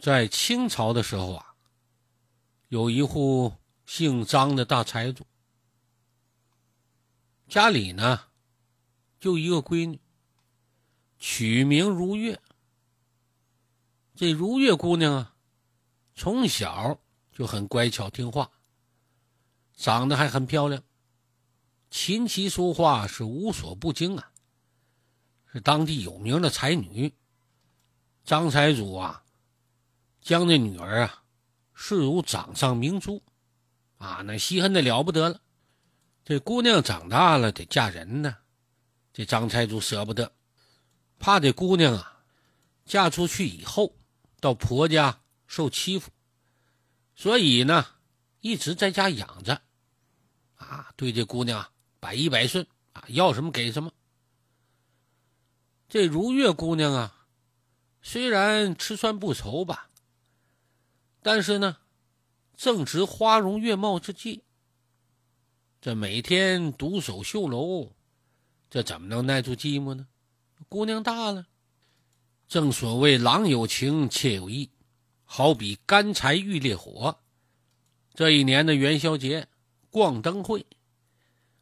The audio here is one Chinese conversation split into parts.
在清朝的时候啊，有一户姓张的大财主，家里呢就一个闺女，取名如月。这如月姑娘啊，从小就很乖巧听话，长得还很漂亮，琴棋书画是无所不精啊，是当地有名的才女。张财主啊。将这女儿啊视如掌上明珠，啊，那稀罕的了不得了。这姑娘长大了得嫁人呢，这张财主舍不得，怕这姑娘啊嫁出去以后到婆家受欺负，所以呢一直在家养着，啊，对这姑娘百依百顺啊，要什么给什么。这如月姑娘啊，虽然吃穿不愁吧。但是呢，正值花容月貌之际，这每天独守绣楼，这怎么能耐住寂寞呢？姑娘大了，正所谓郎有情，妾有意，好比干柴遇烈火。这一年的元宵节逛灯会，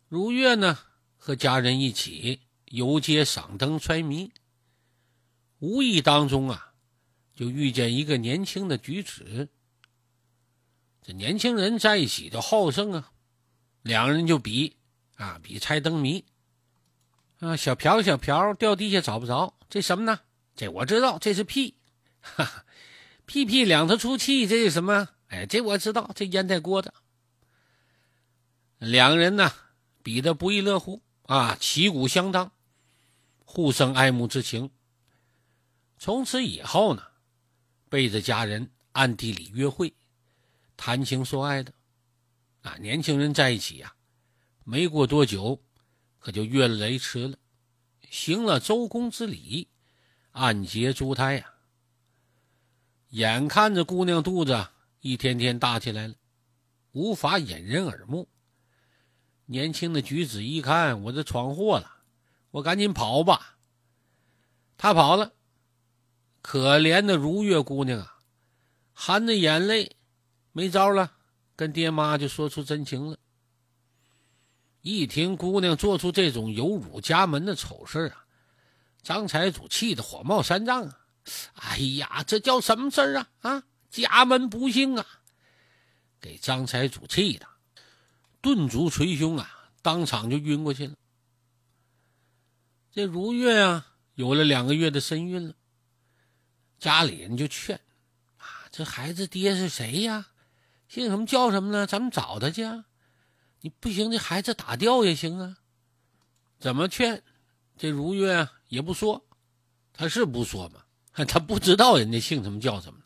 如月呢和家人一起游街赏灯揣谜，无意当中啊。就遇见一个年轻的举子，这年轻人在一起就好胜啊，两人就比啊比猜灯谜啊，小瓢小瓢掉地下找不着，这什么呢？这我知道，这是屁，哈哈，屁屁两头出气，这是什么？哎，这我知道，这烟袋锅子。两人呢比的不亦乐乎啊，旗鼓相当，互生爱慕之情。从此以后呢。背着家人暗地里约会、谈情说爱的，啊，年轻人在一起呀，没过多久，可就越了雷池了，行了周公之礼，暗结珠胎呀。眼看着姑娘肚子一天天大起来了，无法掩人耳目。年轻的举子一看，我这闯祸了，我赶紧跑吧。他跑了。可怜的如月姑娘啊，含着眼泪，没招了，跟爹妈就说出真情了。一听姑娘做出这种有辱家门的丑事啊，张财主气得火冒三丈啊！哎呀，这叫什么事儿啊？啊，家门不幸啊！给张财主气的，顿足捶胸啊，当场就晕过去了。这如月啊，有了两个月的身孕了。家里人就劝：“啊，这孩子爹是谁呀？姓什么叫什么呢？咱们找他去。啊！你不行，这孩子打掉也行啊。怎么劝？这如月也不说，他是不说嘛？他不知道人家姓什么叫什么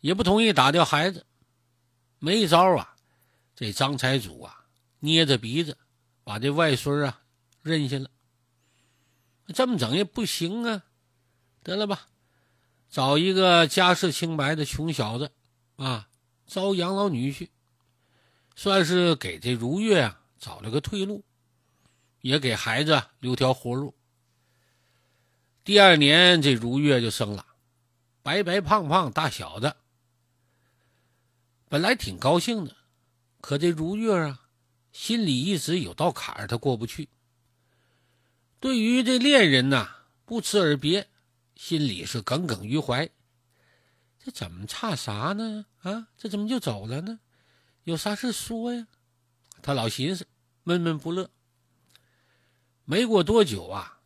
也不同意打掉孩子。没招啊！这张财主啊，捏着鼻子把这外孙啊认下了。这么整也不行啊！得了吧。”找一个家世清白的穷小子，啊，招养老女婿，算是给这如月啊找了个退路，也给孩子留条活路。第二年，这如月就生了，白白胖胖大小子。本来挺高兴的，可这如月啊，心里一直有道坎儿，他过不去。对于这恋人呐，不辞而别。心里是耿耿于怀，这怎么差啥呢？啊，这怎么就走了呢？有啥事说呀？他老寻思，闷闷不乐。没过多久啊，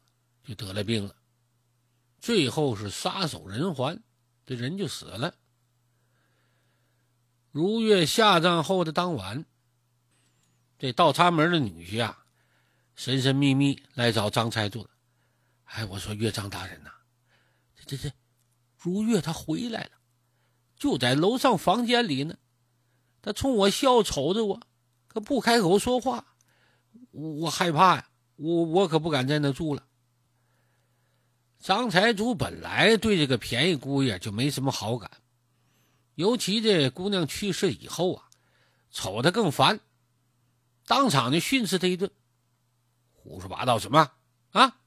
就得了病了，最后是撒手人寰，这人就死了。如月下葬后的当晚，这倒插门的女婿啊，神神秘秘来找张财主了。哎，我说岳张大人呐。这这，如月她回来了，就在楼上房间里呢。她冲我笑，瞅着我，可不开口说话。我我害怕呀，我我可不敢在那住了。张财主本来对这个便宜姑爷就没什么好感，尤其这姑娘去世以后啊，瞅他更烦，当场就训斥他一顿：“胡说八道什么啊！”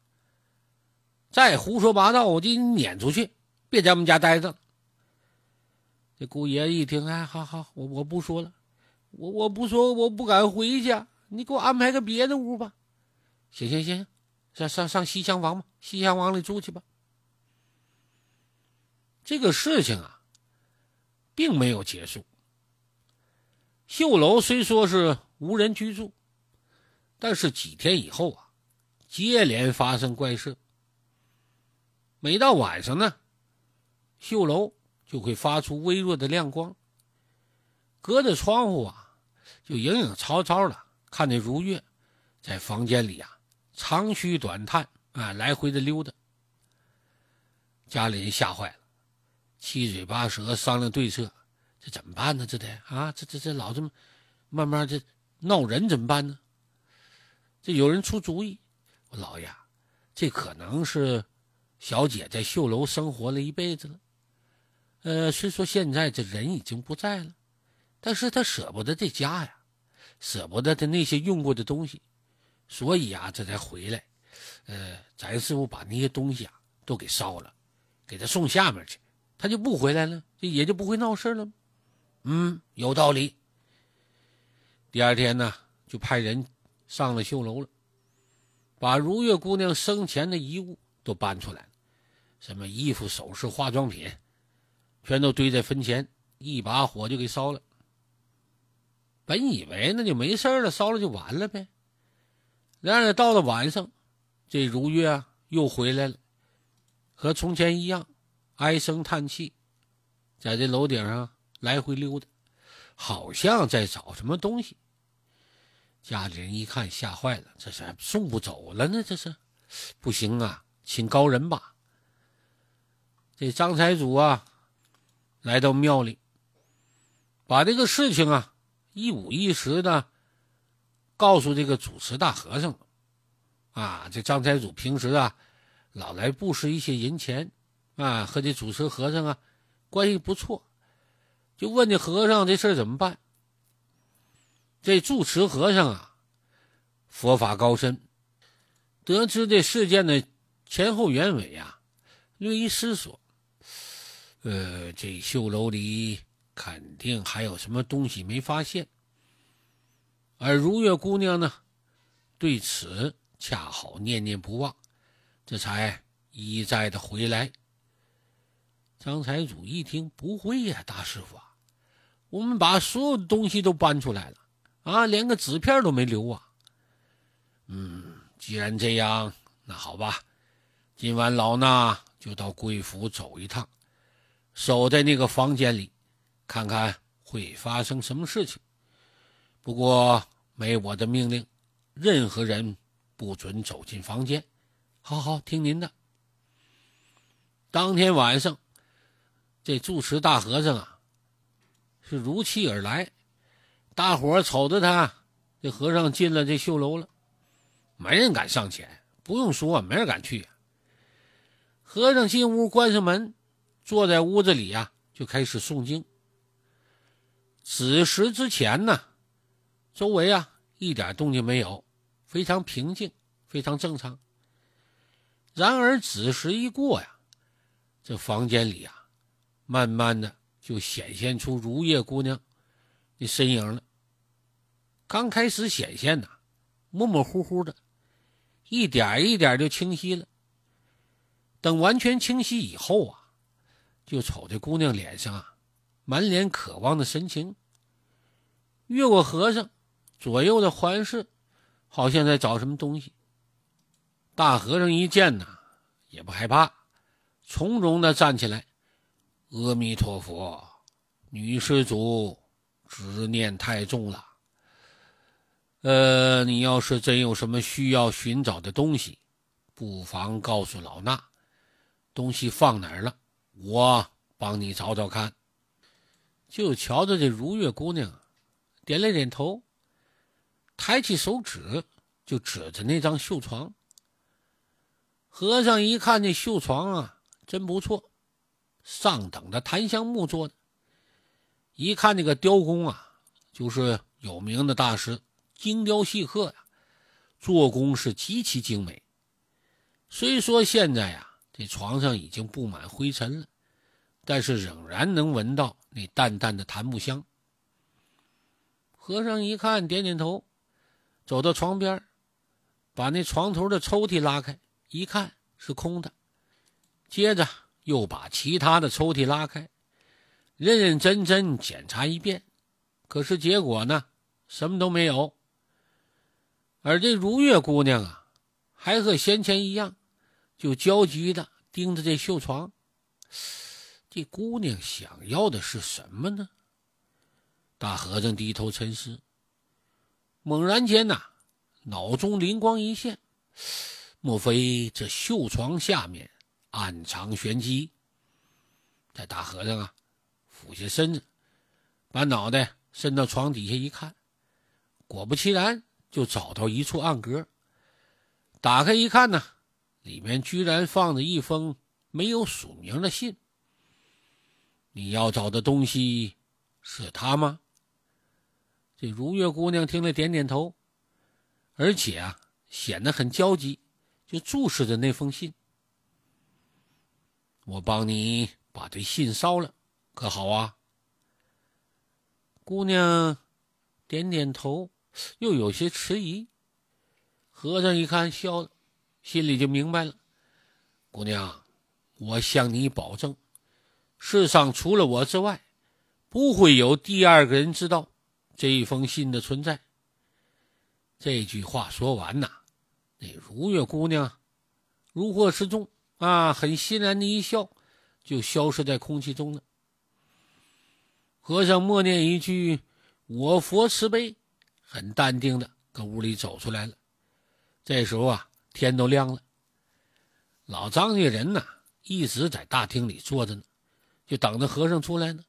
再胡说八道，我就撵出去，别在我们家待着。这姑爷一听，哎，好好，我我不说了，我我不说，我不敢回去，你给我安排个别的屋吧。行行行，上上上西厢房吧，西厢房里住去吧。这个事情啊，并没有结束。绣楼虽说是无人居住，但是几天以后啊，接连发生怪事。每到晚上呢，绣楼就会发出微弱的亮光。隔着窗户啊，就影影绰绰的看见如月在房间里啊长吁短叹啊，来回的溜达。家里人吓坏了，七嘴八舌商量对策。这怎么办呢？这得啊，这这这老这么慢慢这闹人怎么办呢？这有人出主意，我老爷，这可能是小姐在绣楼生活了一辈子了。呃，虽说现在这人已经不在了，但是她舍不得这家呀，舍不得她那些用过的东西，所以啊，这才回来。呃，咱师傅把那些东西啊都给烧了，给他送下面去，他就不回来了，这也就不会闹事了。嗯，有道理。第二天呢，就派人上了绣楼了，把如月姑娘生前的遗物都搬出来，什么衣服、首饰、化妆品，全都堆在坟前，一把火就给烧了。本以为那就没事了，烧了就完了呗。然而到了晚上，这如月啊又回来了，和从前一样，唉声叹气，在这楼顶上。来回溜达，好像在找什么东西。家里人一看，吓坏了，这是送不走了呢？这是不行啊，请高人吧。这张财主啊，来到庙里，把这个事情啊一五一十的告诉这个主持大和尚。啊，这张财主平时啊，老来布施一些银钱，啊，和这主持和尚啊关系不错。就问这和尚这事怎么办？这住持和尚啊，佛法高深，得知这事件的前后原委啊，略一思索，呃，这绣楼里肯定还有什么东西没发现，而如月姑娘呢，对此恰好念念不忘，这才一再的回来。张财主一听，不会呀，大师傅啊。我们把所有的东西都搬出来了，啊，连个纸片都没留啊。嗯，既然这样，那好吧，今晚老衲就到贵府走一趟，守在那个房间里，看看会发生什么事情。不过没我的命令，任何人不准走进房间。好好听您的。当天晚上，这住持大和尚啊。是如期而来，大伙瞅着他，这和尚进了这绣楼了，没人敢上前，不用说，没人敢去。和尚进屋，关上门，坐在屋子里呀，就开始诵经。子时之前呢，周围啊一点动静没有，非常平静，非常正常。然而子时一过呀，这房间里啊，慢慢的。就显现出如月姑娘的身影了。刚开始显现呐，模模糊糊的，一点一点就清晰了。等完全清晰以后啊，就瞅这姑娘脸上啊，满脸渴望的神情。越过和尚，左右的环视，好像在找什么东西。大和尚一见呐，也不害怕，从容的站起来。阿弥陀佛，女施主，执念太重了。呃，你要是真有什么需要寻找的东西，不妨告诉老衲，东西放哪儿了，我帮你找找看。就瞧着这如月姑娘，点了点头，抬起手指就指着那张绣床。和尚一看这绣床啊，真不错。上等的檀香木做的，一看这个雕工啊，就是有名的大师，精雕细刻呀，做工是极其精美。虽说现在呀，这床上已经布满灰尘了，但是仍然能闻到那淡淡的檀木香。和尚一看，点点头，走到床边，把那床头的抽屉拉开，一看是空的。接着又把其他的抽屉拉开，认认真真检查一遍，可是结果呢，什么都没有。而这如月姑娘啊，还和先前一样，就焦急的盯着这绣床。这姑娘想要的是什么呢？大和尚低头沉思，猛然间呐，脑中灵光一现，莫非这绣床下面暗藏玄机？这大和尚啊，俯下身子，把脑袋伸到床底下一看，果不其然，就找到一处暗格。打开一看呢，里面居然放着一封没有署名的信。你要找的东西是他吗？这如月姑娘听了，点点头，而且啊，显得很焦急，就注视着那封信。我帮你把这信烧了，可好啊？姑娘点点头，又有些迟疑。和尚一看，笑了，心里就明白了。姑娘，我向你保证。世上除了我之外，不会有第二个人知道这一封信的存在。这句话说完呐，那如月姑娘如获至重啊，很欣然的一笑，就消失在空气中了。和尚默念一句“我佛慈悲”，很淡定的搁屋里走出来了。这时候啊，天都亮了。老张家人呐，一直在大厅里坐着呢。就等着和尚出来呢，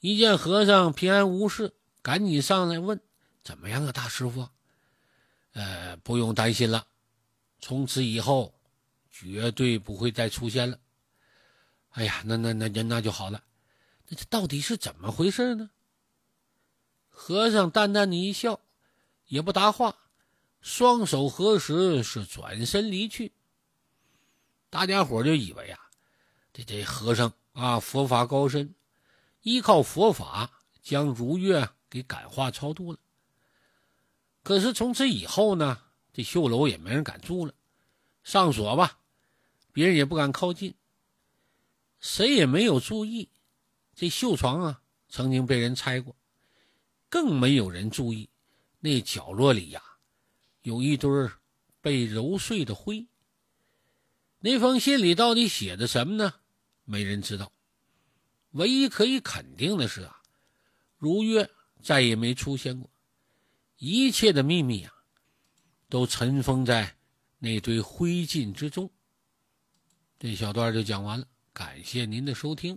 一见和尚平安无事，赶紧上来问：“怎么样啊，大师傅？”“呃，不用担心了，从此以后绝对不会再出现了。”“哎呀，那那那那那就好了。那这到底是怎么回事呢？”和尚淡淡的一笑，也不答话，双手合十，是转身离去。大家伙就以为啊，这这和尚。啊，佛法高深，依靠佛法将如月给感化超度了。可是从此以后呢，这绣楼也没人敢住了，上锁吧，别人也不敢靠近。谁也没有注意，这绣床啊曾经被人拆过，更没有人注意那角落里呀有一堆被揉碎的灰。那封信里到底写的什么呢？没人知道，唯一可以肯定的是啊，如月再也没出现过，一切的秘密啊，都尘封在那堆灰烬之中。这小段就讲完了，感谢您的收听。